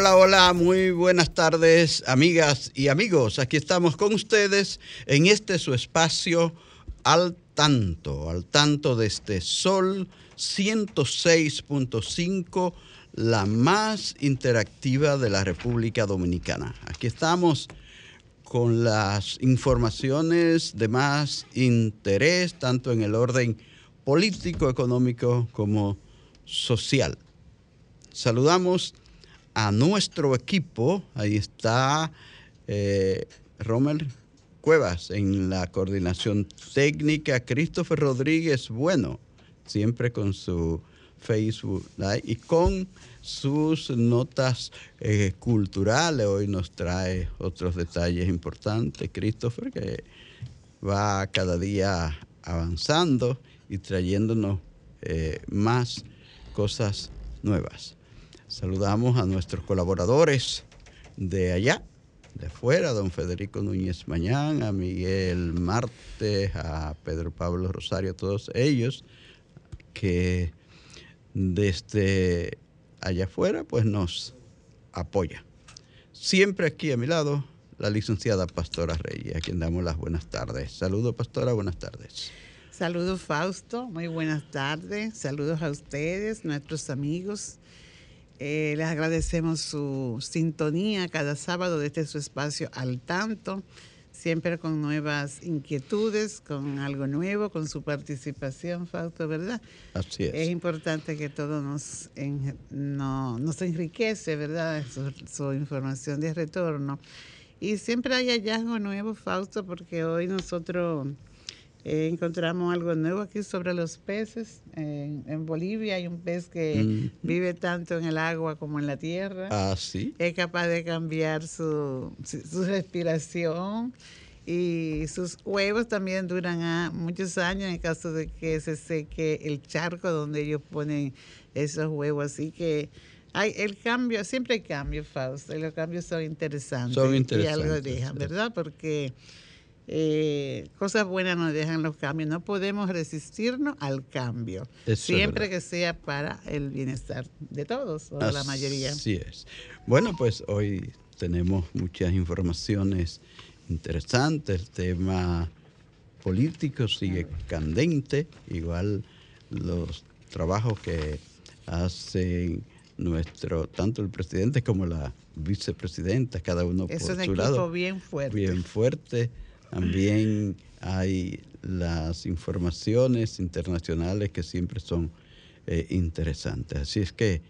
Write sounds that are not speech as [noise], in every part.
Hola, hola, muy buenas tardes, amigas y amigos. Aquí estamos con ustedes en este su espacio al tanto, al tanto de este Sol 106.5, la más interactiva de la República Dominicana. Aquí estamos con las informaciones de más interés, tanto en el orden político, económico como social. Saludamos a nuestro equipo. Ahí está eh, Cuevas en la coordinación técnica, Christopher Rodríguez, bueno, siempre con su Facebook Live y con sus notas eh, culturales. Hoy nos trae otros detalles importantes, Christopher, que va cada día avanzando y trayéndonos eh, más cosas nuevas. Saludamos a nuestros colaboradores de allá, de afuera, don Federico Núñez Mañán, a Miguel Marte, a Pedro Pablo Rosario, todos ellos que desde allá afuera pues nos apoya. Siempre aquí a mi lado la licenciada Pastora Reyes, a quien damos las buenas tardes. Saludos, Pastora, buenas tardes. Saludos, Fausto, muy buenas tardes. Saludos a ustedes, nuestros amigos eh, les agradecemos su sintonía cada sábado desde su espacio al tanto, siempre con nuevas inquietudes, con algo nuevo, con su participación, Fausto, ¿verdad? Así es. Es importante que todo nos, no, nos enriquece, ¿verdad? Su, su información de retorno. Y siempre hay hallazgo nuevo, Fausto, porque hoy nosotros eh, encontramos algo nuevo aquí sobre los peces. En, Bolivia hay un pez que vive tanto en el agua como en la tierra. Ah, sí. Es capaz de cambiar su, su respiración y sus huevos también duran a muchos años en caso de que se seque el charco donde ellos ponen esos huevos. Así que hay el cambio, siempre hay cambios, Fausto, y los cambios son interesantes. Son interesantes. Y algo dejan, ¿verdad? Porque eh, cosas buenas nos dejan los cambios. No podemos resistirnos al cambio, siempre que sea para el bienestar de todos o de la mayoría. Así es. Bueno, pues hoy tenemos muchas informaciones interesantes. El tema político sigue candente, igual los trabajos que hacen nuestro, tanto el presidente como la vicepresidenta, cada uno por su equipo lado. bien fuerte. Bien fuerte también hay las informaciones internacionales que siempre son eh, interesantes. Así es que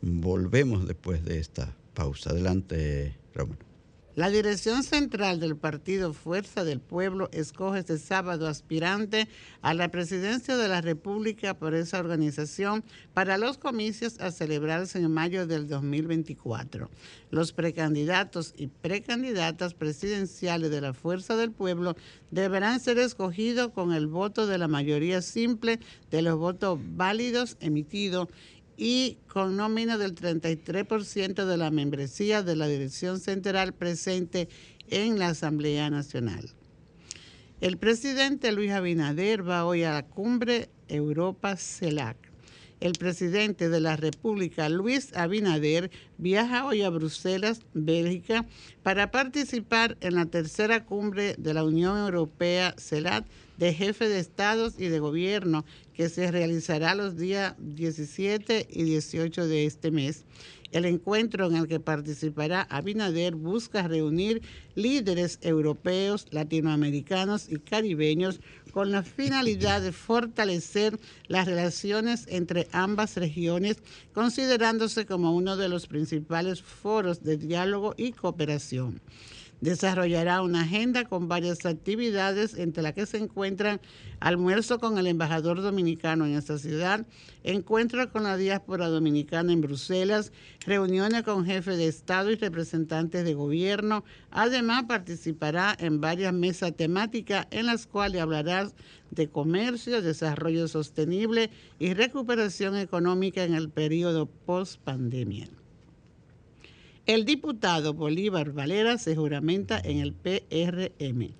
volvemos después de esta pausa. Adelante, Ramón. La dirección central del partido Fuerza del Pueblo escoge este sábado aspirante a la presidencia de la República por esa organización para los comicios a celebrarse en mayo del 2024. Los precandidatos y precandidatas presidenciales de la Fuerza del Pueblo deberán ser escogidos con el voto de la mayoría simple de los votos válidos emitidos y con menos del 33% de la membresía de la Dirección Central presente en la Asamblea Nacional. El presidente Luis Abinader va hoy a la cumbre Europa CELAC el presidente de la República, Luis Abinader, viaja hoy a Bruselas, Bélgica, para participar en la tercera cumbre de la Unión Europea, CELAT, de jefes de estados y de gobierno, que se realizará los días 17 y 18 de este mes. El encuentro en el que participará Abinader busca reunir líderes europeos, latinoamericanos y caribeños con la finalidad de fortalecer las relaciones entre ambas regiones, considerándose como uno de los principales foros de diálogo y cooperación desarrollará una agenda con varias actividades, entre las que se encuentran almuerzo con el embajador dominicano en esta ciudad, encuentro con la diáspora dominicana en Bruselas, reuniones con jefes de Estado y representantes de gobierno. Además, participará en varias mesas temáticas en las cuales hablará de comercio, desarrollo sostenible y recuperación económica en el periodo post-pandemia. El diputado Bolívar Valera se juramenta en el PRM.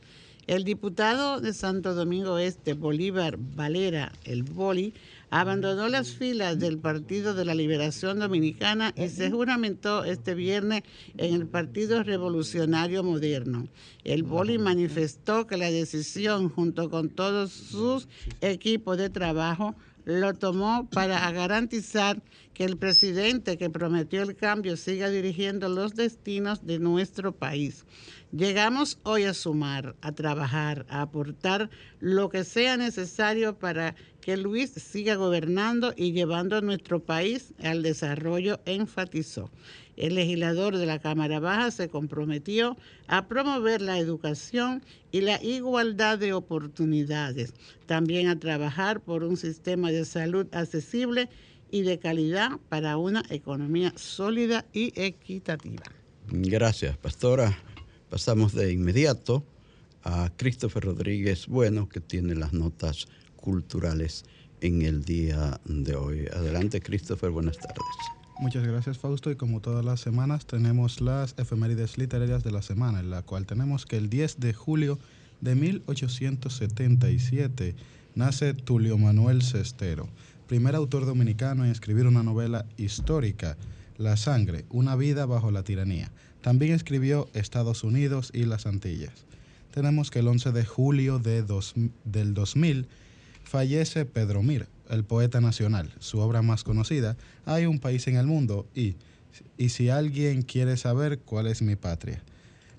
El diputado de Santo Domingo Este, Bolívar Valera, el Boli, abandonó las filas del Partido de la Liberación Dominicana y se juramentó este viernes en el Partido Revolucionario Moderno. El Boli manifestó que la decisión, junto con todos sus equipos de trabajo, lo tomó para garantizar que el presidente que prometió el cambio siga dirigiendo los destinos de nuestro país. Llegamos hoy a sumar, a trabajar, a aportar lo que sea necesario para que Luis siga gobernando y llevando a nuestro país al desarrollo, enfatizó. El legislador de la Cámara Baja se comprometió a promover la educación y la igualdad de oportunidades, también a trabajar por un sistema de salud accesible y de calidad para una economía sólida y equitativa. Gracias, pastora. Pasamos de inmediato a Christopher Rodríguez Bueno, que tiene las notas culturales en el día de hoy. Adelante, Christopher, buenas tardes. Muchas gracias Fausto y como todas las semanas tenemos las efemérides literarias de la semana, en la cual tenemos que el 10 de julio de 1877 nace Tulio Manuel Cestero, primer autor dominicano en escribir una novela histórica, La sangre, una vida bajo la tiranía. También escribió Estados Unidos y las Antillas. Tenemos que el 11 de julio de del 2000 fallece Pedro Mir, el poeta nacional, su obra más conocida, Hay un país en el mundo y, y si alguien quiere saber cuál es mi patria.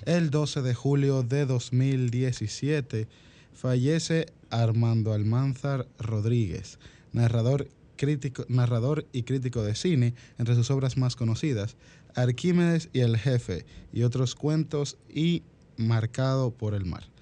El 12 de julio de 2017 fallece Armando Almanzar Rodríguez, narrador, crítico, narrador y crítico de cine, entre sus obras más conocidas, Arquímedes y el jefe y otros cuentos y Marcado por el mar.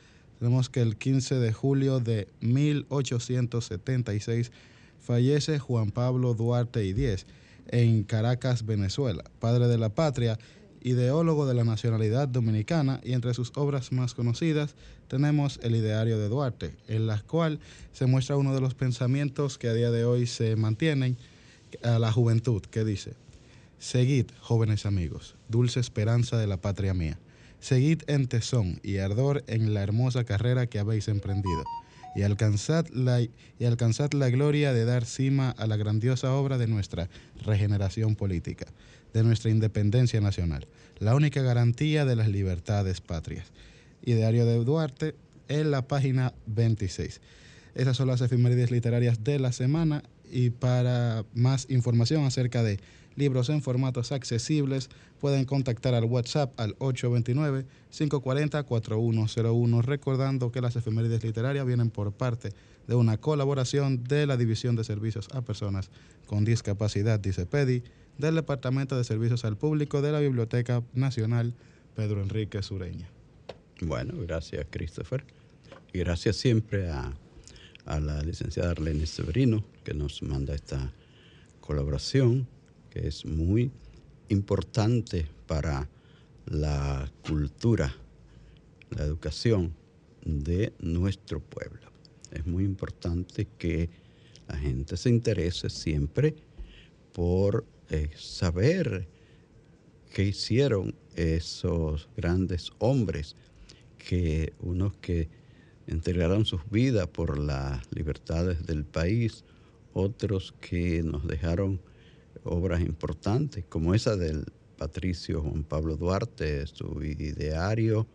Tenemos que el 15 de julio de 1876 fallece Juan Pablo Duarte y Diez en Caracas, Venezuela, padre de la patria, ideólogo de la nacionalidad dominicana y entre sus obras más conocidas tenemos el ideario de Duarte, en la cual se muestra uno de los pensamientos que a día de hoy se mantienen a la juventud, que dice, Seguid, jóvenes amigos, dulce esperanza de la patria mía, seguid en tesón y ardor en la hermosa carrera que habéis emprendido y alcanzad, la, y la gloria de dar cima a la grandiosa obra de nuestra regeneración política, de nuestra independencia nacional, la única garantía de las libertades patrias. Ideario de Duarte en la página 26. Esas son las efemérides literarias de la semana y para más información acerca de libros en formatos accesibles, pueden contactar al WhatsApp al 829-540-4101, recordando que las efemérides literarias vienen por parte de una colaboración de la División de Servicios a Personas con Discapacidad, dice PEDI, del Departamento de Servicios al Público de la Biblioteca Nacional Pedro Enrique Sureña. Bueno, gracias Christopher. Y gracias siempre a, a la licenciada Arlene Severino que nos manda esta colaboración que es muy importante para la cultura, la educación de nuestro pueblo. Es muy importante que la gente se interese siempre por eh, saber qué hicieron esos grandes hombres, que unos que entregaron sus vidas por las libertades del país, otros que nos dejaron obras importantes, como esa del Patricio Juan Pablo Duarte, su ideario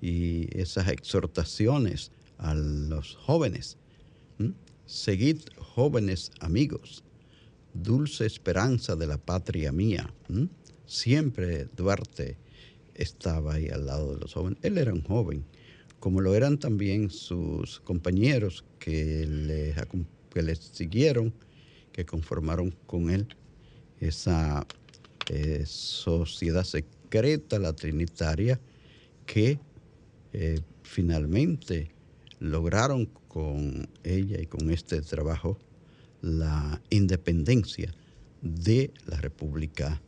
y esas exhortaciones a los jóvenes. Seguid jóvenes amigos, dulce esperanza de la patria mía. Siempre Duarte estaba ahí al lado de los jóvenes. Él era un joven, como lo eran también sus compañeros que les, que les siguieron, que conformaron con él esa eh, sociedad secreta, la trinitaria, que eh, finalmente lograron con ella y con este trabajo la independencia de la República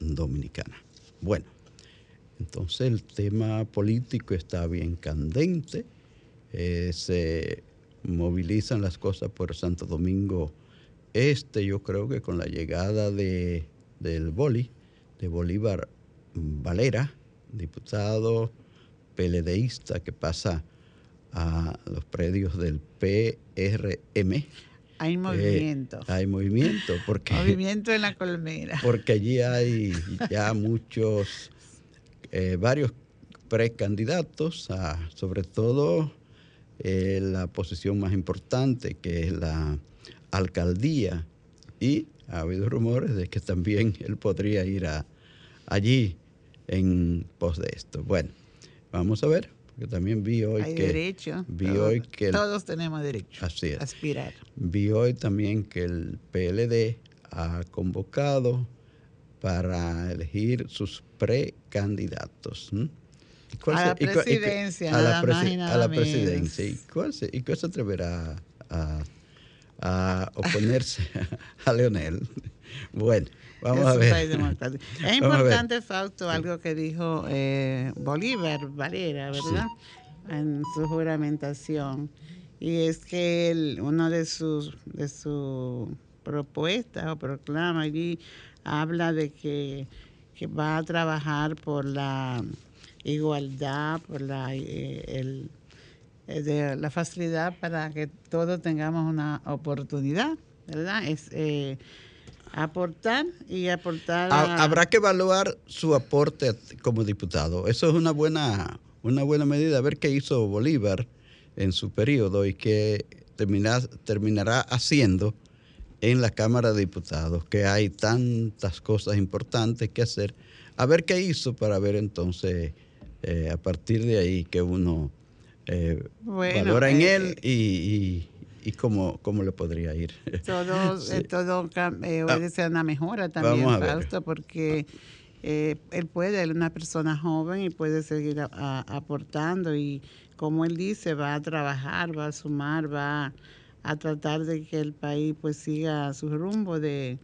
Dominicana. Bueno, entonces el tema político está bien candente, eh, se movilizan las cosas por Santo Domingo Este, yo creo que con la llegada de, del Boli, de Bolívar Valera, diputado PLDista que pasa a los predios del PRM. Hay eh, movimiento. hay movimiento. Porque, [laughs] movimiento en la colmena. Porque allí hay ya muchos, eh, varios precandidatos, a, sobre todo eh, la posición más importante, que es la alcaldía. Y ha habido rumores de que también [laughs] él podría ir a, allí en pos de esto. Bueno, vamos a ver porque también vi hoy Hay que... derecho. Vi todos, hoy que... todos tenemos derecho así es. a aspirar. Vi hoy también que el PLD ha convocado para elegir sus precandidatos. A la presidencia, a, nada la más y nada a la menos. presidencia. ¿Y cuál se, y cuál se atreverá a, a oponerse a Leonel? Bueno, vamos a ver. Es importante, Fausto, algo que dijo eh, Bolívar Valera, ¿verdad? En su juramentación. Y es que él, una de sus de sus propuestas o proclama allí habla de que, que va a trabajar por la igualdad, por la, eh, el, de la facilidad para que todos tengamos una oportunidad, ¿verdad? Es eh, aportar y aportar. A- Habrá que evaluar su aporte como diputado. Eso es una buena, una buena medida. A ver qué hizo Bolívar en su periodo y qué termina- terminará haciendo en la Cámara de Diputados, que hay tantas cosas importantes que hacer. A ver qué hizo para ver entonces, eh, a partir de ahí, que uno eh, Bueno, valora en eh, él y, y- y cómo, cómo le podría ir. todo, Sí. eh, todo eh, obedece a una mejora también. Fausto, porque eh, él puede, él es una persona joven y puede seguir a- a- aportando y como él dice, va a trabajar, va a sumar, va a tratar de que el país pues siga su rumbo de,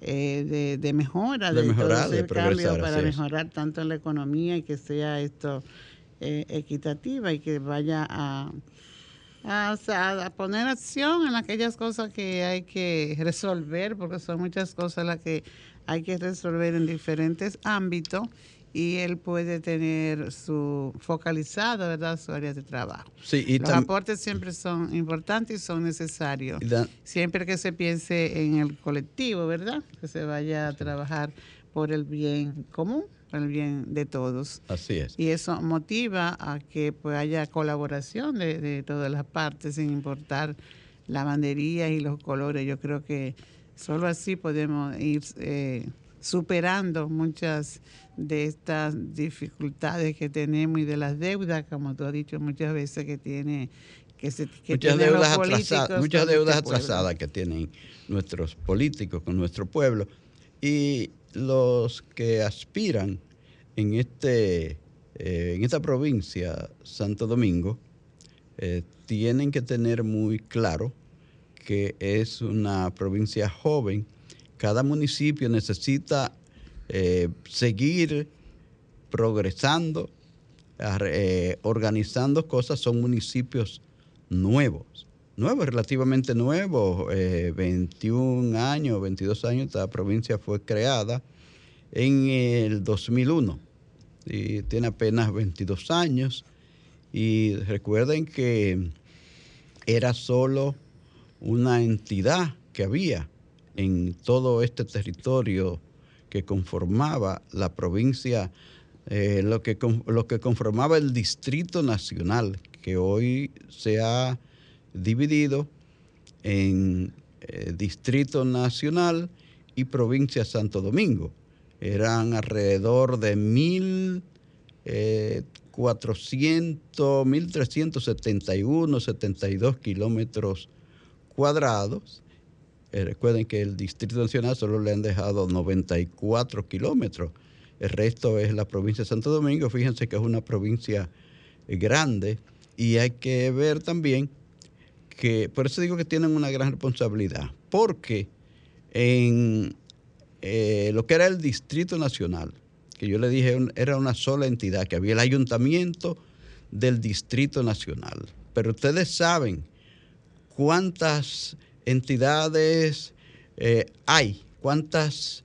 eh, de, de mejora, De mejorar, ese de cambio para mejorar tanto en la economía y que sea esto eh, equitativa y que vaya a, a, poner acción en aquellas cosas que hay que resolver, porque son muchas cosas las que hay que resolver en diferentes ámbitos y él puede tener su focalizado, ¿verdad?, su área de trabajo. Sí, y Los aportes siempre son importantes y son necesarios. Siempre que se piense en el colectivo, ¿verdad? Que se vaya a trabajar por el bien común, por el bien de todos. así es. Y eso motiva a que pues, haya colaboración de, de todas las partes, sin importar la bandería y los colores. Yo creo que solo así podemos ir eh, superando muchas de estas dificultades que tenemos y de las deudas, como tú has dicho muchas veces, que tiene que se que muchas deudas atrasadas, muchas deudas este atrasadas que tienen nuestros políticos con nuestro pueblo y los que aspiran en este eh, en esta provincia Santo Domingo eh, tienen que tener muy claro que es una provincia joven. Cada municipio necesita eh, seguir progresando, organizando cosas. Son municipios nuevos, nuevos, relativamente nuevos, eh, 21 años, 22 años. Esta provincia fue creada en el 2001 y tiene apenas 22 años. Y recuerden que era solo una entidad que había en todo este territorio que conformaba la provincia, eh, lo, que, lo que conformaba el Distrito Nacional, que hoy se ha dividido en eh, Distrito Nacional y Provincia Santo Domingo. Eran alrededor de mil... 400, 1371, 72 kilómetros cuadrados. Eh, recuerden que el Distrito Nacional solo le han dejado 94 kilómetros. El resto es la provincia de Santo Domingo. Fíjense que es una provincia eh, grande y hay que ver también que, por eso digo que tienen una gran responsabilidad, porque en eh, lo que era el Distrito Nacional, que yo le dije era una sola entidad, que había el ayuntamiento del Distrito Nacional. Pero ustedes saben cuántas entidades eh, hay, cuántas,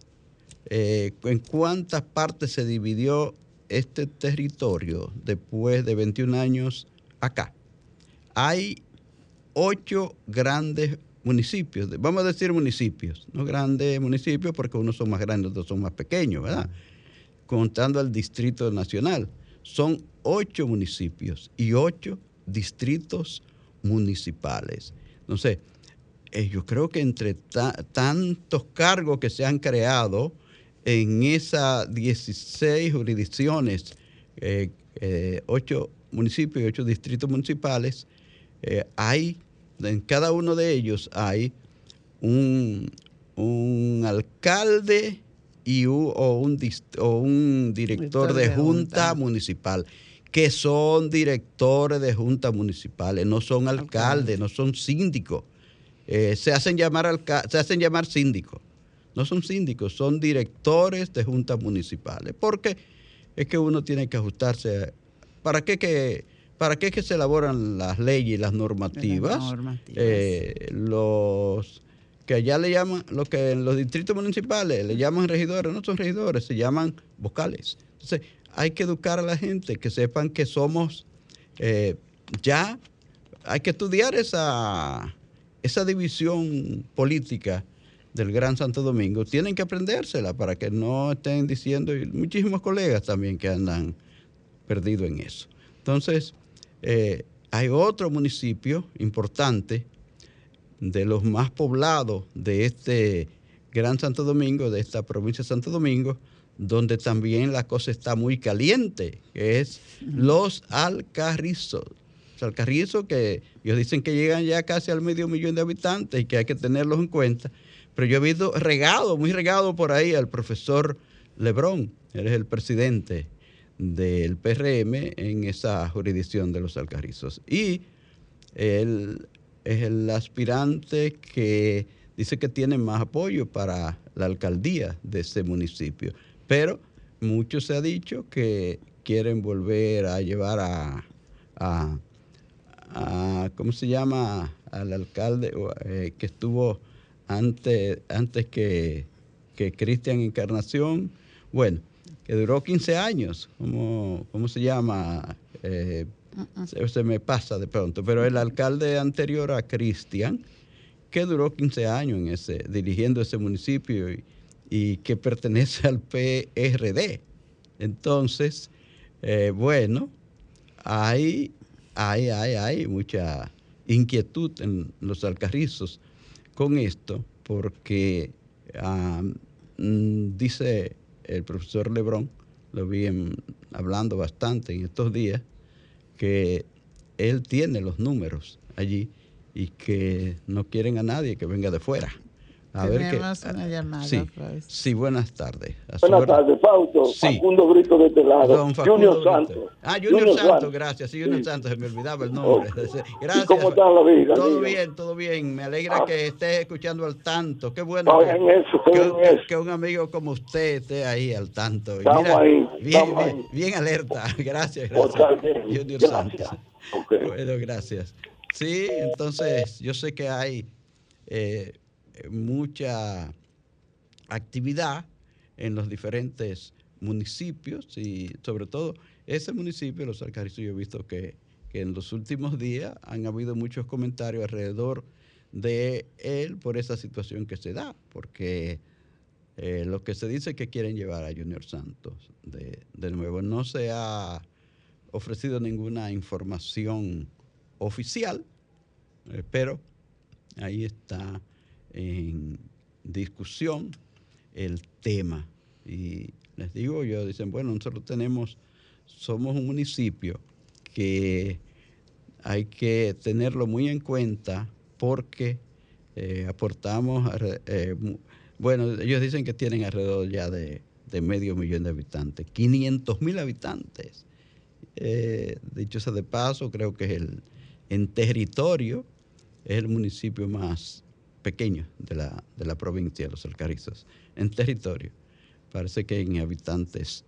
eh, en cuántas partes se dividió este territorio después de 21 años acá. Hay ocho grandes municipios, vamos a decir municipios, no grandes municipios porque unos son más grandes, otros son más pequeños, ¿verdad? contando al Distrito Nacional. Son ocho municipios y ocho distritos municipales. Entonces, eh, yo creo que entre tantos cargos que se han creado en esas 16 jurisdicciones, eh, eh, ocho municipios y ocho distritos municipales, hay, en cada uno de ellos hay un, un alcalde y o, un, o un director de, junta, municipal, que son directores de juntas municipales, no son alcaldes, no son síndicos. Eh, se, hacen llamar se hacen llamar síndicos. No son síndicos, son directores de juntas municipales. Porque es que uno tiene que ajustarse. ¿Para qué que, para qué que se elaboran las leyes y las normativas? Eh, los que allá le llaman, lo que en los distritos municipales le llaman regidores, no son regidores, se llaman vocales. Entonces, hay que educar a la gente, que sepan que somos eh, ya, hay que estudiar esa, esa división política del Gran Santo Domingo, tienen que aprendérsela para que no estén diciendo, y muchísimos colegas también que andan perdidos en eso. Entonces, eh, hay otro municipio importante de los más poblados de este Gran Santo Domingo, de esta provincia de Santo Domingo, donde también la cosa está muy caliente, que es los alcarrizos. Los alcarrizos que ellos dicen que llegan ya casi al medio millón de habitantes y que hay que tenerlos en cuenta. Pero yo he visto regado, muy regado por ahí al profesor Lebrón, él es el presidente del PRM en esa jurisdicción de los alcarrizos. Y él es el aspirante que dice que tiene más apoyo para la alcaldía de ese municipio. Pero mucho se ha dicho que quieren volver a llevar a, a, ¿cómo se llama? Al alcalde eh, que estuvo antes, antes que, que Cristian Encarnación. Bueno, que duró 15 años. ¿Cómo, cómo se llama? Eh, se, me pasa de pronto, pero el alcalde anterior a Cristian, que duró 15 años en ese, dirigiendo ese municipio y, que pertenece al PRD. Entonces, eh, bueno, hay, hay, hay, hay mucha inquietud en los alcarrizos con esto, porque mm, dice el profesor Lebrón, lo vi hablando bastante en estos días, que él tiene los números allí y que no quieren a nadie que venga de fuera. A ver qué. Una llamada, sí, sí, buenas tardes. buenas tardes, Fausto. Sí. Facundo Brito de este lado. Junior Santos. Ah, Junior, Santos, gracias. Sí, Junior Santos, se me olvidaba el nombre. Gracias. ¿Cómo está la vida? Todo bien, todo bien. Me alegra ah. que estés escuchando al tanto. Qué bueno que, en eso, que, en eso. que, un amigo como usted esté ahí al tanto. Estamos ahí. Bien, estamos bien, ahí. bien, alerta. [laughs] Gracias, gracias. Junior gracias. Santos. Okay. Bueno, gracias. Sí, entonces yo sé que hay eh, mucha actividad en los diferentes municipios y sobre todo ese municipio, los Alcarrizos, yo he visto que, que, en los últimos días han habido muchos comentarios alrededor de él por esa situación que se da, porque eh, lo que se dice que quieren llevar a Junior Santos de, de nuevo. No se ha ofrecido ninguna información oficial, eh, pero ahí está en discusión el tema. Y les digo yo, dicen, bueno, nosotros tenemos, somos un municipio que hay que tenerlo muy en cuenta porque eh, aportamos, eh, bueno, ellos dicen que tienen alrededor ya de, medio millón de habitantes, 500 mil habitantes. Eh, dicho sea de paso, creo que es el, en territorio es el municipio más pequeño de la, de la provincia de los Alcarrizos. En territorio, parece que en habitantes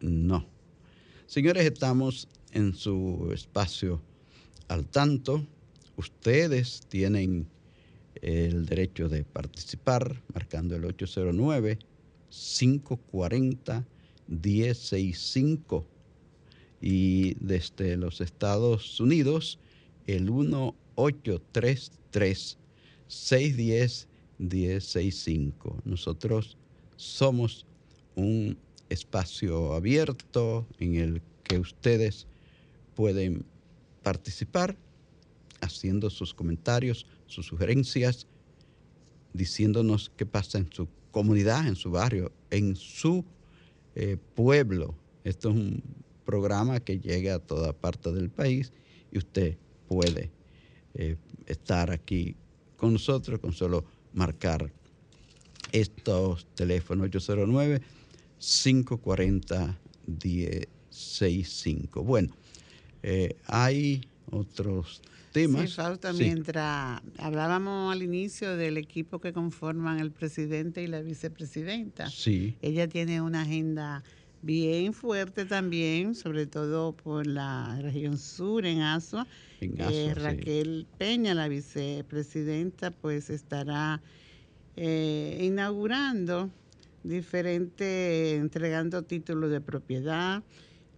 no. Señores, estamos en su espacio al tanto. Ustedes tienen el derecho de participar marcando el 809 540 165 y desde los Estados Unidos el 1833 610 1065. Nosotros somos un espacio abierto en el que ustedes pueden participar haciendo sus comentarios, sus sugerencias, diciéndonos qué pasa en su comunidad, en su barrio, en su eh, pueblo. Esto es un programa que llega a toda parte del país y usted puede eh, estar aquí con nosotros con solo marcar estos teléfonos 809 540 165. Bueno, eh, hay otros temas. Sí, Fausto, mientras hablábamos al inicio del equipo que conforman el presidente y la vicepresidenta. Sí. Ella tiene una agenda bien fuerte también, sobre todo por la región sur en Asua. Eh, Raquel Peña, la vicepresidenta, pues estará eh, inaugurando diferentes, entregando títulos de propiedad,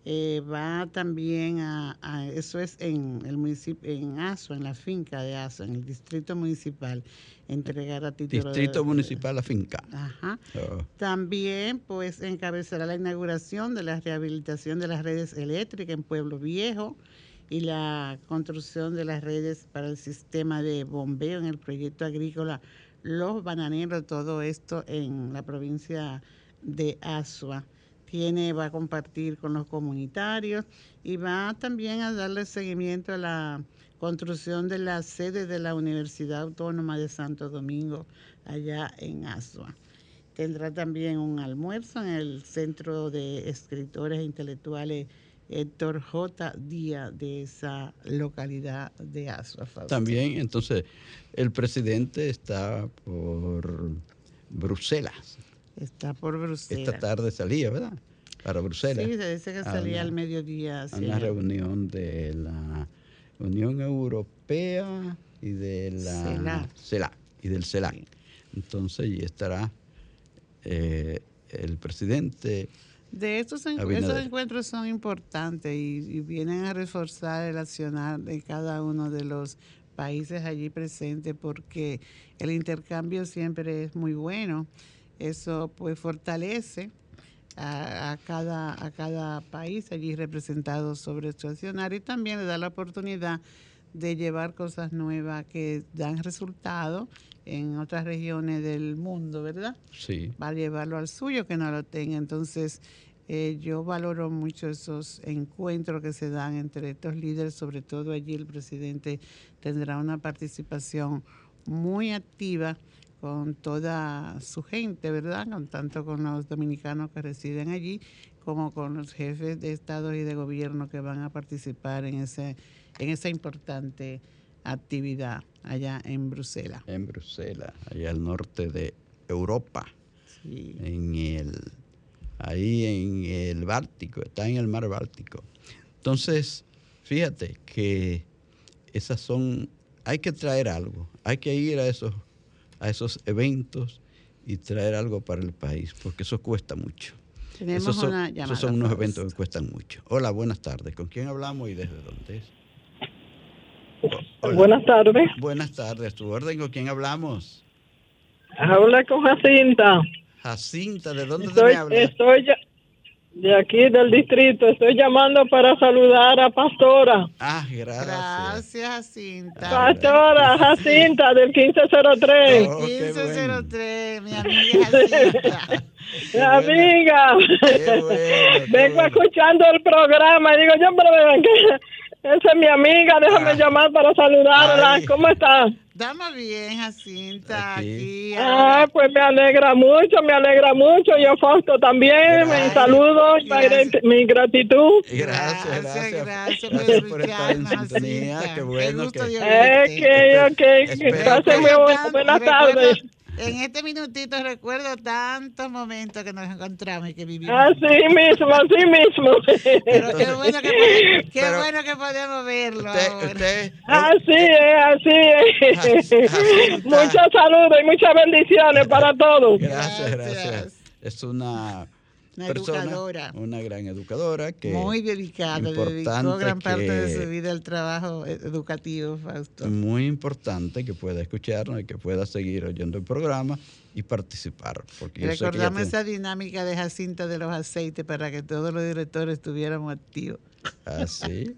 eh, va también a, eso es en el municipio, en ASO, en la finca de ASO, en el distrito municipal, entregar a título Distrito municipal la finca. Ajá. Oh. También pues encabezará la inauguración de la rehabilitación de las redes eléctricas en Pueblo Viejo y la construcción de las redes para el sistema de bombeo en el proyecto agrícola Los Bananeros, todo esto en la provincia de Asua tiene, va a compartir con los comunitarios y va también a darle seguimiento a la construcción de la sede de la Universidad Autónoma de Santo Domingo, allá en Asua. Tendrá también un almuerzo en el Centro de Escritores e Intelectuales Héctor J. Díaz de esa localidad de Asua. También, entonces, el presidente está por Bruselas. Está por Bruselas. Esta tarde salía, ¿verdad? Para Bruselas. Sí, se dice que salía al mediodía. A una reunión de la Unión Europea y de la CELAC. y del CELAC. Entonces, y estará eh, el presidente. De estos encuentros son importantes y, y, vienen a reforzar el accionar de cada uno de los países allí presentes porque el intercambio siempre es muy bueno eso pues fortalece a, cada, a cada país allí representado sobre su accionar y también le da la oportunidad de llevar cosas nuevas que dan resultado en otras regiones del mundo, ¿verdad? Sí. Va a llevarlo al suyo que no lo tenga. Entonces, eh, yo valoro mucho esos encuentros que se dan entre estos líderes, sobre todo allí el presidente tendrá una participación muy activa con toda su gente, ¿verdad? Con, tanto con los dominicanos que residen allí como con los jefes de Estado y de gobierno que van a participar en, ese, en esa importante actividad allá en Bruselas. En Bruselas, allá al norte de Europa. Sí. En el, ahí en el Báltico, está en el mar Báltico. Entonces, fíjate que esas son, hay que traer algo, hay que ir a esos a esos eventos y traer algo para el país, porque eso cuesta mucho. esos son, esos son unos eventos que cuestan mucho. Hola, buenas tardes. ¿Con quién hablamos y desde dónde es? Buenas tardes. Buenas tardes. ¿Tu orden con quién hablamos? Habla con Jacinta. Jacinta, ¿de dónde estoy, te me hablas? Estoy de aquí del distrito. Estoy llamando para saludar a Pastora. Ah, gracias. Gracias, Jacinta. Pastora, [laughs] Jacinta, del 1503. Oh, 1503, mi amiga Jacinta. [laughs] mi amiga. Bueno, Vengo escuchando el programa y digo, yo, pero ven que esa es mi amiga, déjame ah. llamar para saludarla. Ay. ¿Cómo está? Estamos bien, Jacinta. Aquí. ah, pues me alegra mucho, me alegra mucho. Yo, Fausto, también. Me saludo, gracias. mi gratitud. Gracias, gracias. Gracias, gracias por estar en sintonía. Qué bueno. Que... Ok, ok. Que pasen muy buenas tardes. En este minutito recuerdo tantos momentos que nos encontramos y que vivimos. Así mismo, así mismo. Pero qué bueno que, qué Pero bueno que podemos verlo. Usted, usted, así es, así es. Muchos saludos y muchas bendiciones para todos. Gracias. gracias. Es una una persona, educadora. Una gran educadora que. Muy dedicada, dedicó gran parte de su vida al trabajo educativo, Fausto. Muy importante que pueda escucharnos y que pueda seguir oyendo el programa y participar. Porque Recordamos esa dinámica de Jacinta de los aceites para que todos los directores estuviéramos activos. Ah, sí.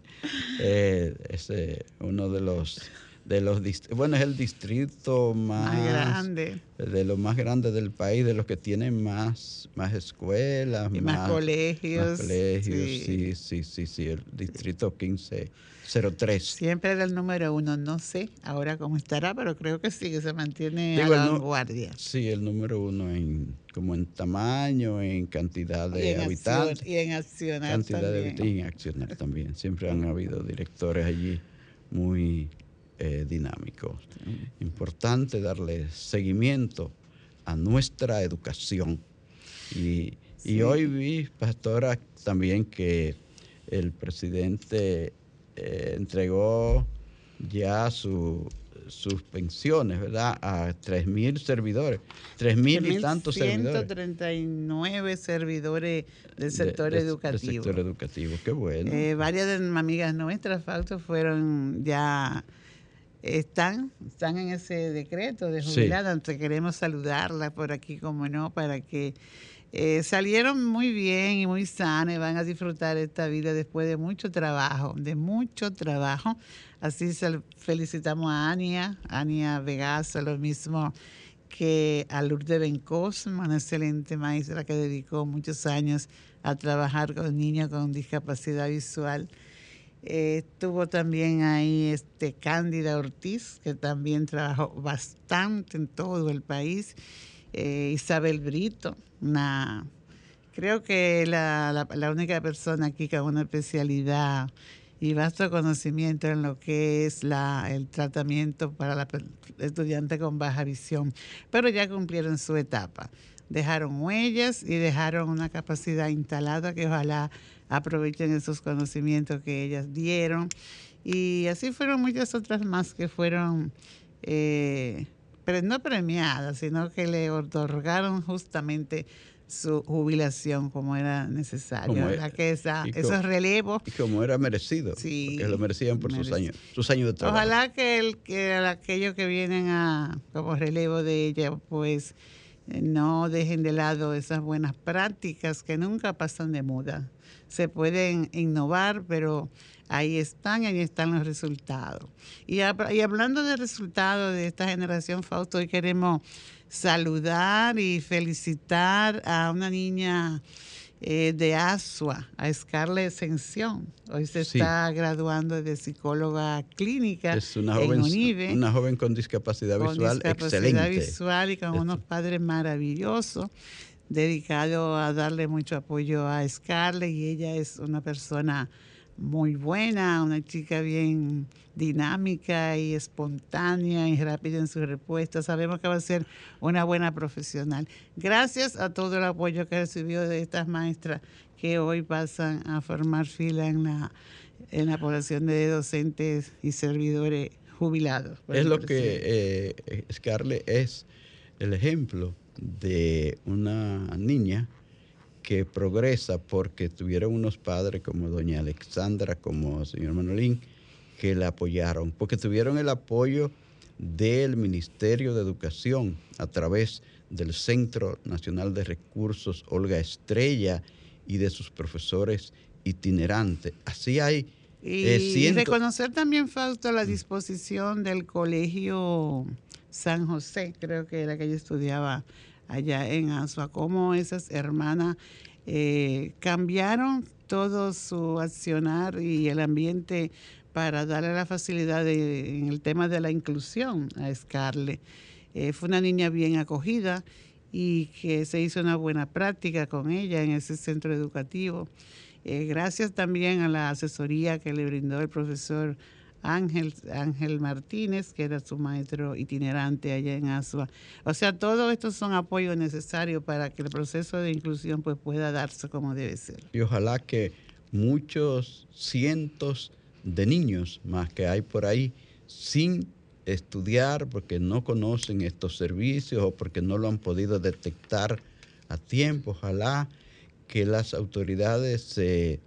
eh, ese uno de los de los bueno es el distrito más, grande. de los más grandes del país de los que tienen más más escuelas y más, colegios. más colegios sí. sí sí sí el distrito 1503 siempre era el número uno no sé ahora cómo estará pero creo que sí que se mantiene Digo, a la vanguardia. sí el número uno en como en tamaño en cantidad de habitantes acción, y en accionar cantidad también. de y en accionar también. Siempre han habido directores allí muy eh, dinámico. Importante darle seguimiento a nuestra educación. Y, sí. y hoy vi, pastora, también que el presidente eh, entregó ya su, sus pensiones, ¿verdad? A 3.000 servidores, 3.000 y tantos servidores. 139 servidores del sector de, de, educativo. Del sector educativo, qué bueno. Eh, varias de mis amigas nuestras, Fausto, fueron ya están, están en ese decreto de jubilada. Sí. Queremos saludarla por aquí, como no, para que eh, salieron muy bien y muy sanas y van a disfrutar esta vida después de mucho trabajo, de mucho trabajo. Así felicitamos a Ania, Ania Vegaso, lo mismo que a Lourdes Bencosma, una excelente maestra que dedicó muchos años a trabajar con niños con discapacidad visual. Eh, estuvo también ahí este Cándida Ortiz, que también trabajó bastante en todo el país. Eh, Isabel Brito, una, creo que la, la, la, única persona aquí con una especialidad y vasto conocimiento en lo que es la, el tratamiento para la estudiante con baja visión, pero ya cumplieron su etapa. Dejaron huellas y dejaron una capacidad instalada que ojalá aprovechen esos conocimientos que ellas dieron. Y así fueron muchas otras más que fueron, eh, pero no premiadas, sino que le otorgaron justamente su jubilación como era necesario, como era, que esa, esos relevos. Y como era merecido, sí, porque lo merecían por merecido. sus años, sus años de trabajo. Ojalá que, el, que aquellos que vienen a, como relevo de ella, pues no dejen de lado esas buenas prácticas que nunca pasan de moda se pueden innovar, pero ahí están, ahí están los resultados. Y, y hablando de resultados de esta generación, Fausto, hoy queremos saludar y felicitar a una niña eh, de Asua, a Scarlett Ascensión. Hoy se sí. está graduando de psicóloga clínica es una en joven, UNIVE. Una joven con discapacidad con visual discapacidad excelente. visual y con unos padres maravillosos dedicado a darle mucho apoyo a Scarlett y ella es una persona muy buena, una chica bien dinámica y espontánea y rápida en su respuesta. Sabemos que va a ser una buena profesional. Gracias a todo el apoyo que recibió de estas maestras que hoy pasan a formar fila en la, en la población de docentes y servidores jubilados. Es lo que eh, Scarlett es el ejemplo de una niña que progresa porque tuvieron unos padres como doña Alexandra, como señor Manolín, que le apoyaron, porque tuvieron el apoyo del Ministerio de Educación a través del Centro Nacional de Recursos Olga Estrella y de sus profesores itinerantes. Así hay... Eh, y reconocer también, Fausto, la disposición del Colegio San José, creo que era que ella estudiaba allá en Asua, cómo esas hermanas eh, cambiaron todo su accionar y el ambiente para darle la facilidad en el tema de la inclusión a Scarlett. Eh, fue una niña bien acogida y que se hizo una buena práctica con ella en ese centro educativo. Eh, gracias también a la asesoría que le brindó el profesor Ángel, Ángel Martínez, que era su maestro itinerante allá en Asua. O sea, todos estos son apoyos necesarios para que el proceso de inclusión pues, pueda darse como debe ser. Y ojalá que muchos cientos de niños más que hay por ahí sin estudiar porque no conocen estos servicios o porque no lo han podido detectar a tiempo. Ojalá que las autoridades se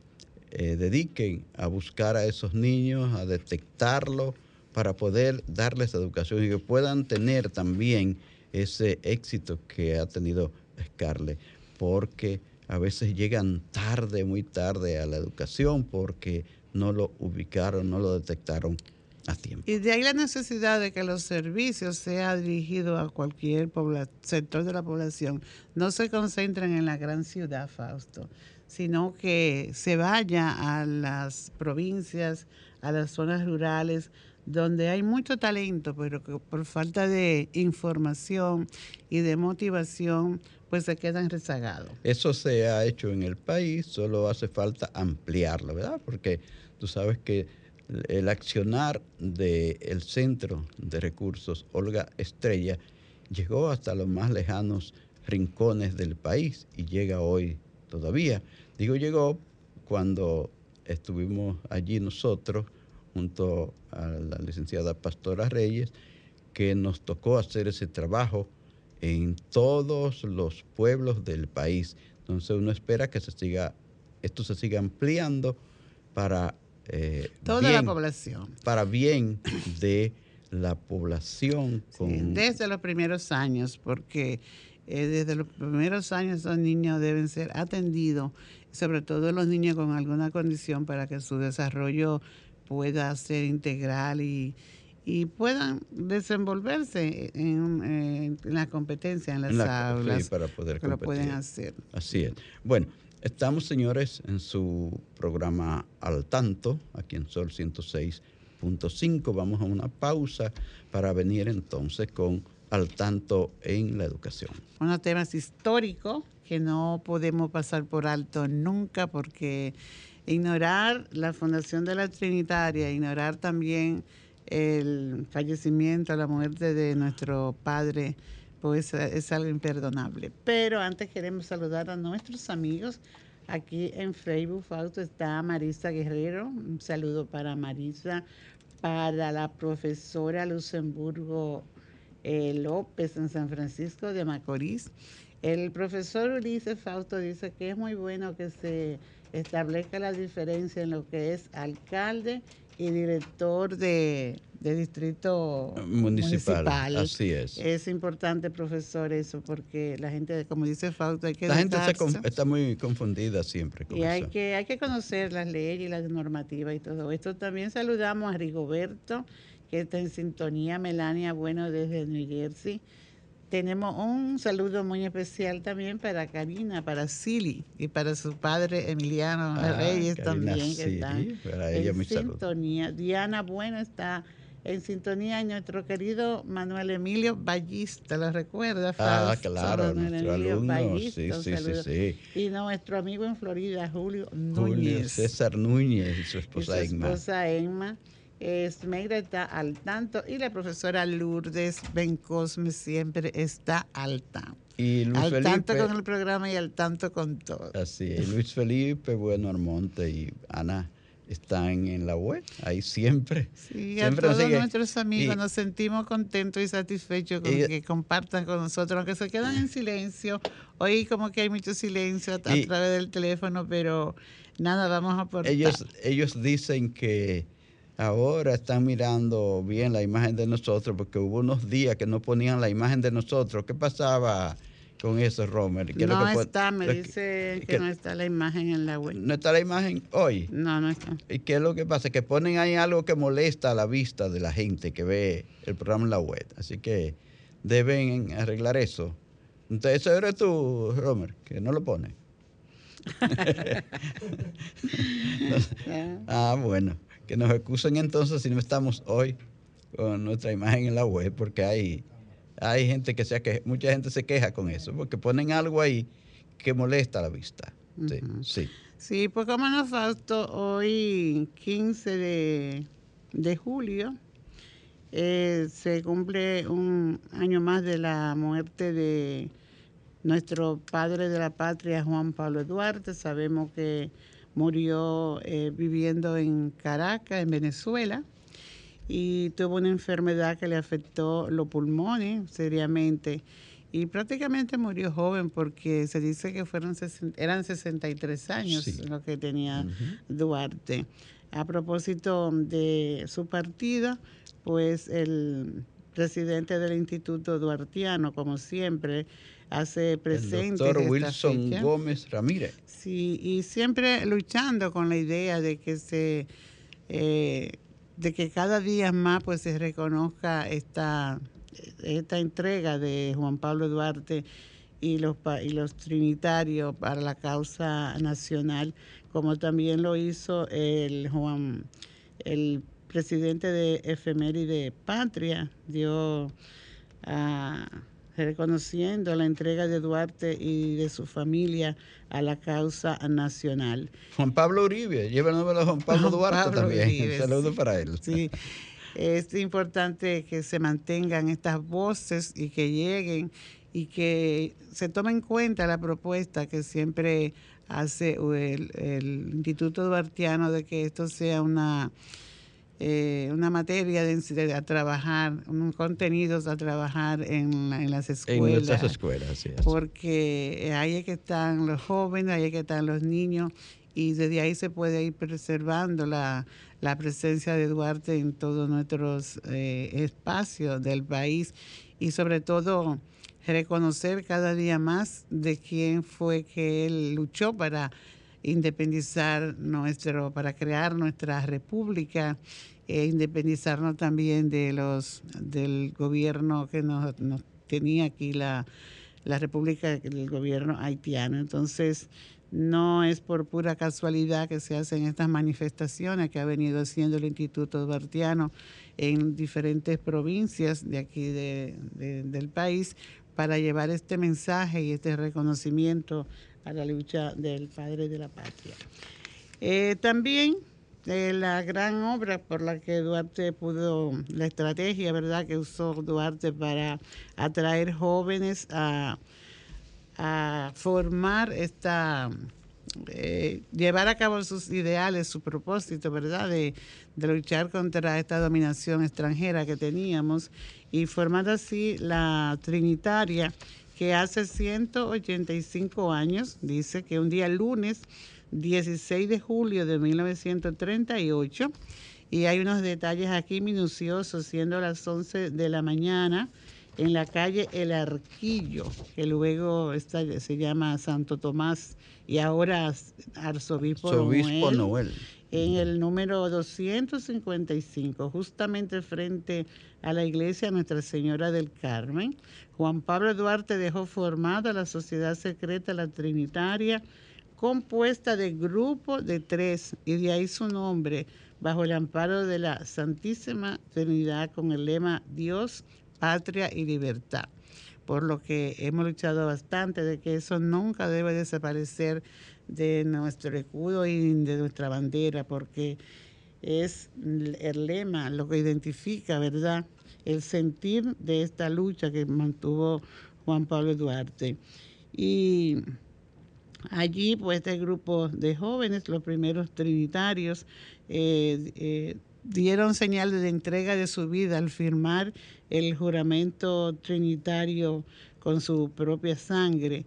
eh, dediquen a buscar a esos niños, a detectarlo para poder darles educación y que puedan tener también ese éxito que ha tenido Scarlett, porque a veces llegan tarde, muy tarde a la educación, porque no lo ubicaron, no lo detectaron a tiempo. Y de ahí la necesidad de que los servicios sean dirigidos a cualquier sector de la población, no se concentren en la gran ciudad, Fausto, sino que se vaya a las provincias, a las zonas rurales, donde hay mucho talento, pero que por falta de información y de motivación, pues se quedan rezagados. Eso se ha hecho en el país, solo hace falta ampliarlo, ¿verdad? Porque Tú sabes que el accionar del Centro de Recursos Olga Estrella llegó hasta los más lejanos rincones del país y llega hoy todavía. Digo llegó cuando estuvimos allí nosotros junto a la licenciada Pastora Reyes, que nos tocó hacer ese trabajo en todos los pueblos del país. Entonces uno espera que se siga, esto se siga ampliando para eh, Toda la población. Para bien de la población. desde los primeros años, porque eh, desde los primeros años los niños deben ser atendidos, sobre todo los niños con alguna condición para que su desarrollo pueda ser integral y, puedan desenvolverse en, la competencia en las aulas. para poder que lo pueden hacer. Así es. Bueno, Estamos, señores, en su programa Al Tanto, aquí en Sol 106.5. Vamos a una pausa para venir entonces con Al Tanto en la educación. Unos temas históricos que no podemos pasar por alto nunca porque ignorar la fundación de la Trinitaria, ignorar también el fallecimiento, la muerte de nuestro padre pues es algo imperdonable. Pero antes queremos saludar a nuestros amigos. Aquí en Facebook, Fausto, está Marisa Guerrero. Un saludo para Marisa, para la profesora Luxemburgo eh, López en San Francisco de Macorís. El profesor Ulises Fausto dice que es muy bueno que se establezca la diferencia en lo que es alcalde y director de, distrito municipal. Así es. Es importante, profesor, eso, porque la gente, como dice Fausto, hay que La gente está muy confundida siempre con y hay que hay que conocer las leyes y las normativas y todo esto. También saludamos a Rigoberto, que está en sintonía, Melania Bueno desde New Jersey. Tenemos un saludo muy especial también para Karina, para Silly y para su padre Emiliano ah, Reyes también, que están en sintonía. Diana Bueno está en sintonía y nuestro querido Manuel Emilio Ballista, ¿lo recuerda? Ah, claro, nuestro alumno, sí, sí, sí, Y nuestro amigo en Florida, Julio Núñez. César Núñez y su esposa y su esposa Emma. Esmeira está al tanto y la profesora Lourdes Bencosme siempre está al tanto. Y Luis al tanto con el programa y al tanto con todo. Así es. Luis Felipe, Bueno Armonte y Ana están en la web, ahí siempre. Sí, a todos nuestros amigos nos sentimos contentos y satisfechos con que compartan con nosotros, aunque se quedan en silencio. Hoy como que hay mucho silencio a, través del teléfono, pero nada, vamos a aportar. Ellos, ellos dicen que ahora están mirando bien la imagen de nosotros porque hubo unos días que no ponían la imagen de nosotros. ¿Qué pasaba con eso, Romer? no está, me dice que, no está la imagen en la web. ¿No está la imagen hoy? No, no está. ¿Y qué es lo que pasa? Que ponen ahí algo que molesta a la vista de la gente que ve el programa en la web. Así que deben arreglar eso. Entonces, eso eres tú, Romer, que no lo pone. [laughs] [laughs] ah, bueno que nos excusen entonces si no estamos hoy con nuestra imagen en la web, porque hay, hay gente que se que mucha gente se queja con eso, porque ponen algo ahí que molesta la vista. Sí, sí. sí. pues como nos faltó hoy 15 de, julio, eh, se cumple un año más de la muerte de nuestro padre de la patria, Juan Pablo Duarte. Sabemos que murió eh, viviendo en Caracas, en Venezuela, y tuvo una enfermedad que le afectó los pulmones seriamente. Y prácticamente murió joven porque se dice que fueron eran 63 años lo que tenía Duarte. A propósito de su partida, pues el presidente del Instituto Duartiano, como siempre, hace presente. El doctor Wilson Gómez Ramírez. Sí, y siempre luchando con la idea de que se eh, de que cada día más pues se reconozca esta, esta entrega de Juan Pablo Duarte y los, y los trinitarios para la causa nacional, como también lo hizo el Juan, el presidente de Efeméride Patria, dio a reconociendo la entrega de Duarte y de su familia a la causa nacional. Juan Pablo Uribe, lleva el nombre de Juan Pablo Duarte también. Un saludo para él. Sí, es importante que se mantengan estas voces y que lleguen y que se tome en cuenta la propuesta que siempre hace el, el Instituto Duartiano de que esto sea una eh, una materia de, a trabajar, unos contenidos a trabajar en, las escuelas. En nuestras escuelas, sí. Porque ahí es que están los jóvenes, ahí es que están los niños y desde ahí se puede ir preservando la, presencia de Duarte en todos nuestros eh, espacios del país y sobre todo reconocer cada día más de quién fue que él luchó para independizar nuestro, para crear nuestra república e independizarnos también de los del gobierno que nos, tenía aquí la, la república del gobierno haitiano. Entonces, no es por pura casualidad que se hacen estas manifestaciones que ha venido haciendo el Instituto Duartiano en diferentes provincias de aquí del país para llevar este mensaje y este reconocimiento a la lucha del padre de la patria. Eh, también eh, la gran obra por la que Duarte pudo, la estrategia, ¿verdad?, que usó Duarte para atraer jóvenes a, formar esta, eh, llevar a cabo sus ideales, su propósito, ¿verdad?, de, de, luchar contra esta dominación extranjera que teníamos y formar así la Trinitaria que hace 185 años, dice que un día lunes 16 de julio de 1938, y hay unos detalles aquí minuciosos, siendo las 11 de la mañana, en la calle El Arquillo, que luego se llama Santo Tomás y ahora Arzobispo, Noel, en el número 255, justamente frente a la iglesia Nuestra Señora del Carmen. Juan Pablo Duarte dejó formada la sociedad secreta La Trinitaria, compuesta de grupo de tres, y de ahí su nombre, bajo el amparo de la Santísima Trinidad con el lema Dios, Patria y Libertad. Por lo que hemos luchado bastante de que eso nunca debe desaparecer de nuestro escudo y de nuestra bandera, porque es el lema lo que identifica, ¿verdad?, el sentir de esta lucha que mantuvo Juan Pablo Duarte. Y allí, pues, este grupo de jóvenes, los primeros trinitarios, eh, eh, dieron señal de entrega de su vida al firmar el juramento trinitario con su propia sangre.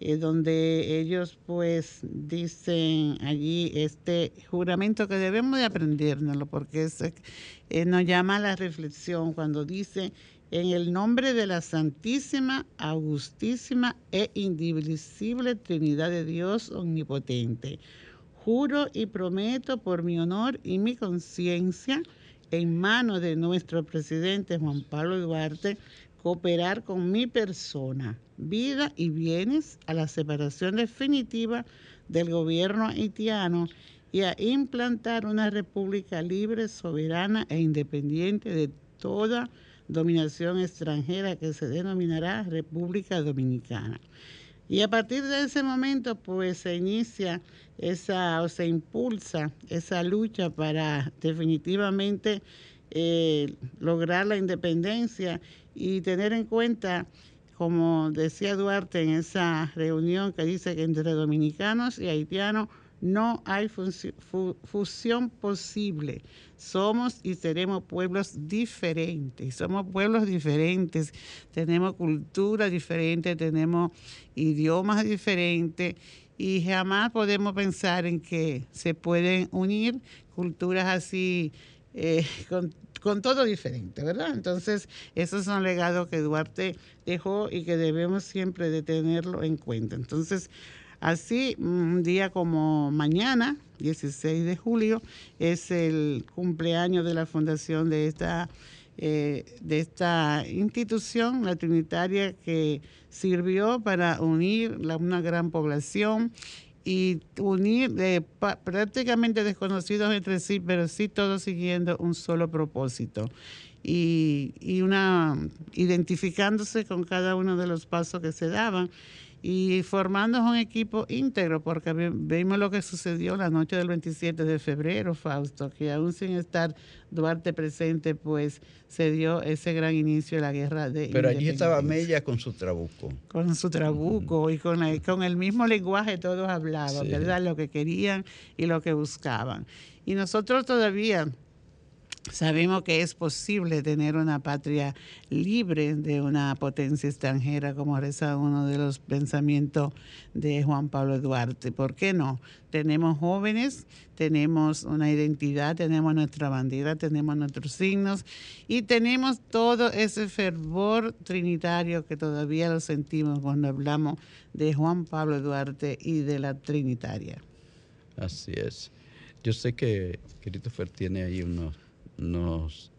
eh, donde ellos pues dicen allí este juramento que debemos de aprendérnoslo, porque eh, nos llama a la reflexión cuando dice en el nombre de la Santísima, Augustísima e Indivisible Trinidad de Dios Omnipotente. Juro y prometo por mi honor y mi conciencia, en manos de nuestro presidente Juan Pablo Duarte, cooperar con mi persona, vida y bienes a la separación definitiva del gobierno haitiano y a implantar una república libre, soberana e independiente de toda dominación extranjera que se denominará República Dominicana. Y a partir de ese momento, pues se inicia esa o se impulsa esa lucha para definitivamente eh, lograr la independencia y tener en cuenta, como decía Duarte en esa reunión que dice que entre dominicanos y haitianos no hay fusión posible. Somos y seremos pueblos diferentes. Somos pueblos diferentes. Tenemos cultura diferente, tenemos idiomas diferentes y jamás podemos pensar en que se pueden unir culturas así eh, [laughs] con, todo diferente, ¿verdad? Entonces, esos son legados que Duarte dejó y que debemos siempre tenerlo en cuenta. Entonces, Así, un día como mañana, 16 de julio, es el cumpleaños de la fundación de esta, eh, de esta institución, la Trinitaria, que sirvió para unir una gran población y unir prácticamente desconocidos entre sí, pero sí todos siguiendo un solo propósito. Y, y una identificándose con cada uno de los pasos que se daban y formando un equipo íntegro, porque vimos lo que sucedió la noche del 27 de febrero, Fausto, que aún sin estar Duarte presente, pues se dio ese gran inicio de la guerra de Pero allí estaba Mella con su trabuco. Con su trabuco y con, con el mismo lenguaje todos hablaban, ¿verdad? Lo que querían y lo que buscaban. Y nosotros todavía Sabemos que es posible tener una patria libre de una potencia extranjera, como reza uno de los pensamientos de Juan Pablo Duarte. ¿Por qué no? Tenemos jóvenes, tenemos una identidad, tenemos nuestra bandera, tenemos nuestros signos y tenemos todo ese fervor trinitario que todavía lo sentimos cuando hablamos de Juan Pablo Duarte y de la Trinitaria. Así es. Yo sé que Christopher tiene ahí unos unos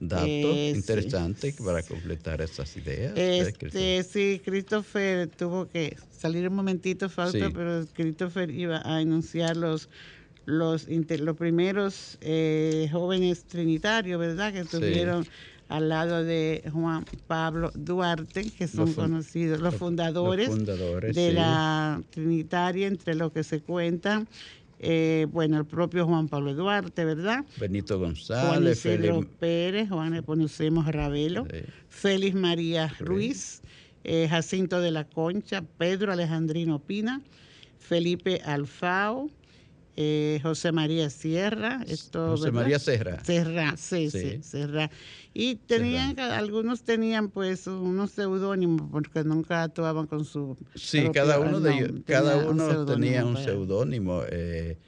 datos eh, interesantes para completar esas ideas. Este, sí, Christopher tuvo que salir un momentito, falta, pero Christopher iba a enunciar los los, los primeros eh, jóvenes trinitarios, ¿verdad? Que estuvieron al lado de Juan Pablo Duarte, que son conocidos, los fundadores, de la Trinitaria, entre los que se cuentan eh, bueno, el propio Juan Pablo Duarte, ¿verdad? Benito González, Juan Pérez, Juan conocemos Ravelo, Félix María Ruiz, eh, Jacinto de la Concha, Pedro Alejandrino Pina, Felipe Alfao, eh, José María Sierra. Esto, José María Serra. Serra, sí, sí, Serra. Y tenían, algunos tenían pues unos seudónimos porque nunca actuaban con su... Sí, cada uno de ellos, cada uno tenía un seudónimo. Eh,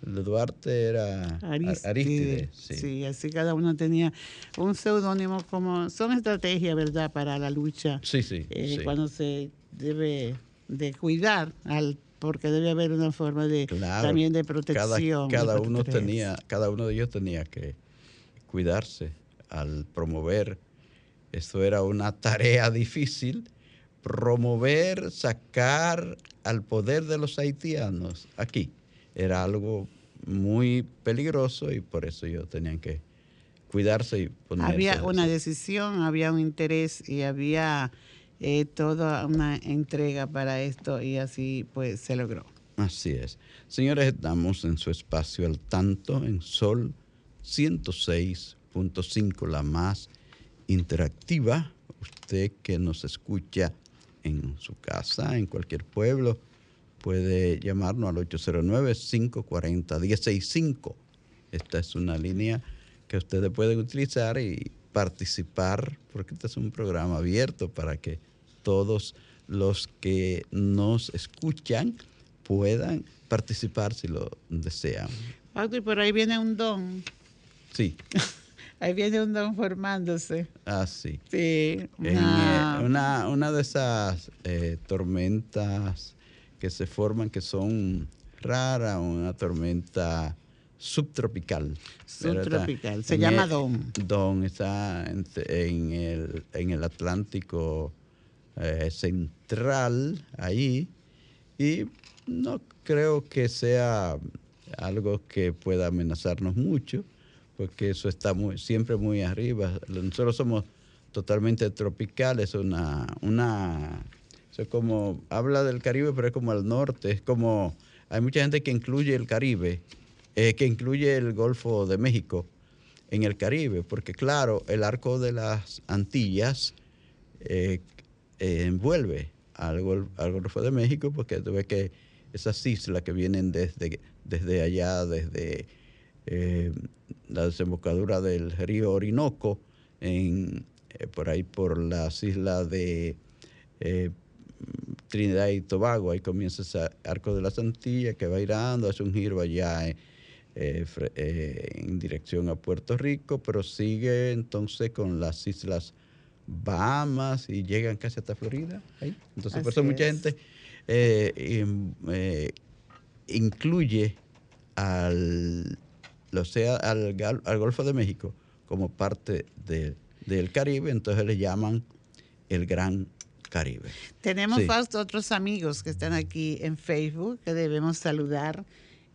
Duarte era Aristide. sí. así cada uno tenía un seudónimo como... Son estrategias, ¿verdad?, para la lucha. Sí, sí, eh, Cuando se debe de cuidar al porque debe haber una forma de también de protección. Cada, uno tenía, cada uno de ellos tenía que cuidarse al promover. Eso era una tarea difícil, promover, sacar al poder de los haitianos aquí. Era algo muy peligroso y por eso ellos tenían que cuidarse y ponerse. Había una decisión, había un interés y había eh, toda una entrega para esto y así pues se logró. Así es. Señores, estamos en su espacio al tanto en Sol 106.5, la más interactiva. Usted que nos escucha en su casa, en cualquier pueblo, puede llamarnos al 809-540-165. Esta es una línea que ustedes pueden utilizar y participar, porque este es un programa abierto para que todos los que nos escuchan puedan participar si lo desean. y por ahí viene un don. Sí. [laughs] ahí viene un don formándose. Ah, sí. Sí. Eh, una, una, de esas eh, tormentas que se forman que son raras, una tormenta subtropical. Subtropical, se llama Don. Don está en, el, en el Atlántico eh, central, ahí, y no creo que sea algo que pueda amenazarnos mucho, porque eso está muy, siempre muy arriba. Nosotros somos totalmente tropicales, una, una, eso como, habla del Caribe, pero es como al norte, es como, hay mucha gente que incluye el Caribe, eh, que incluye el Golfo de México en el Caribe, porque claro, el arco de las Antillas eh, eh, envuelve al, Golfo de México, porque tú ves que esas islas que vienen desde, desde allá, desde la desembocadura del río Orinoco, en, por ahí por las islas de Trinidad y Tobago, ahí comienza ese arco de las Antillas que va irando, hace un giro allá eh, eh, en dirección a Puerto Rico, pero sigue entonces con las islas Bahamas y llegan casi hasta Florida. Entonces, por eso mucha gente eh, incluye al, sea, al, al, Golfo de México como parte del Caribe, entonces le llaman el Gran Caribe. Tenemos otros amigos que están aquí en Facebook que debemos saludar.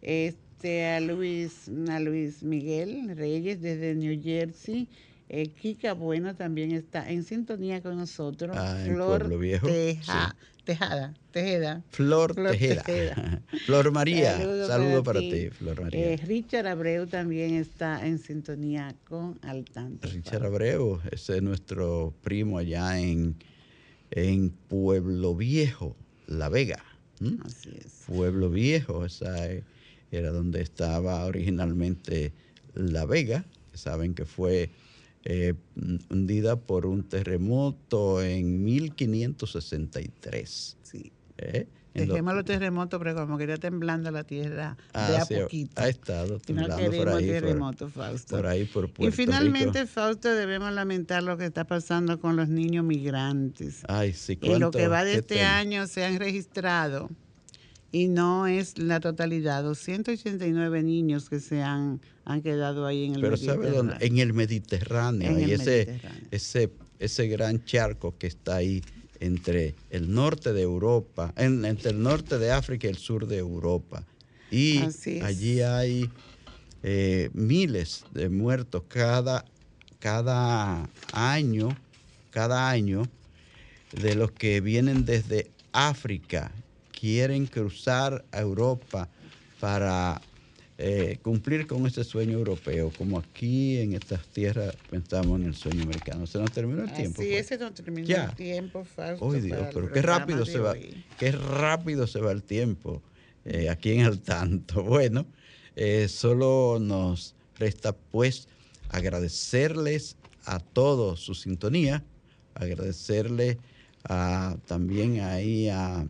Este, a Luis, a Luis Miguel Reyes desde New Jersey. Eh, Kika Bueno también está en sintonía con nosotros. Ah, Flor Viejo. Tejada, Tejeda. Flor, Tejeda. [laughs] Flor María, saludo para, ti. Flor María. Eh, Richard Abreu también está en sintonía con Al Richard Abreu, ese es nuestro primo allá en, en Pueblo Viejo, La Vega. Así es. Pueblo Viejo, esa es era donde estaba originalmente La Vega, saben que fue eh, hundida por un terremoto en 1563. Sí. ¿Eh? Dejemos los terremotos, pero como quería temblando la tierra de a poquito. Ha estado temblando por ahí. Terremoto, Fausto. Por ahí, por Puerto Y finalmente, Fausto, debemos lamentar lo que está pasando con los niños migrantes. Ay, sí, En lo que va de este año se han registrado y no es la totalidad, 289 niños que se han, han quedado ahí en el Pero ¿sabe dónde? En el Mediterráneo, y ese, ese, ese gran charco que está ahí entre el norte de Europa, entre el norte de África y el sur de Europa. Y allí hay eh, miles de muertos cada, cada año, cada año, de los que vienen desde África quieren cruzar a Europa para eh, cumplir con ese sueño europeo, como aquí en estas tierras pensamos en el sueño americano. Se nos terminó el tiempo. Sí, pues. se nos terminó el tiempo, Fausto. Dios, pero qué rápido se va, qué rápido se va el tiempo eh, aquí en el tanto. [laughs] Bueno, eh, solo nos resta pues agradecerles a todos su sintonía, agradecerle a, también ahí a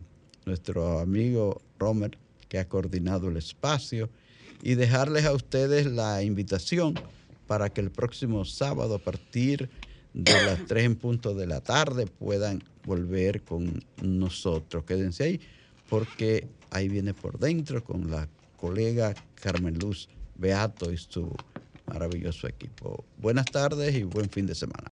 nuestro amigo Romer, que ha coordinado el espacio, y dejarles a ustedes la invitación para que el próximo sábado a partir de las [coughs] 3 en punto de la tarde puedan volver con nosotros. Quédense ahí porque ahí viene por dentro con la colega Carmen Luz Beato y su maravilloso equipo. Buenas tardes y buen fin de semana.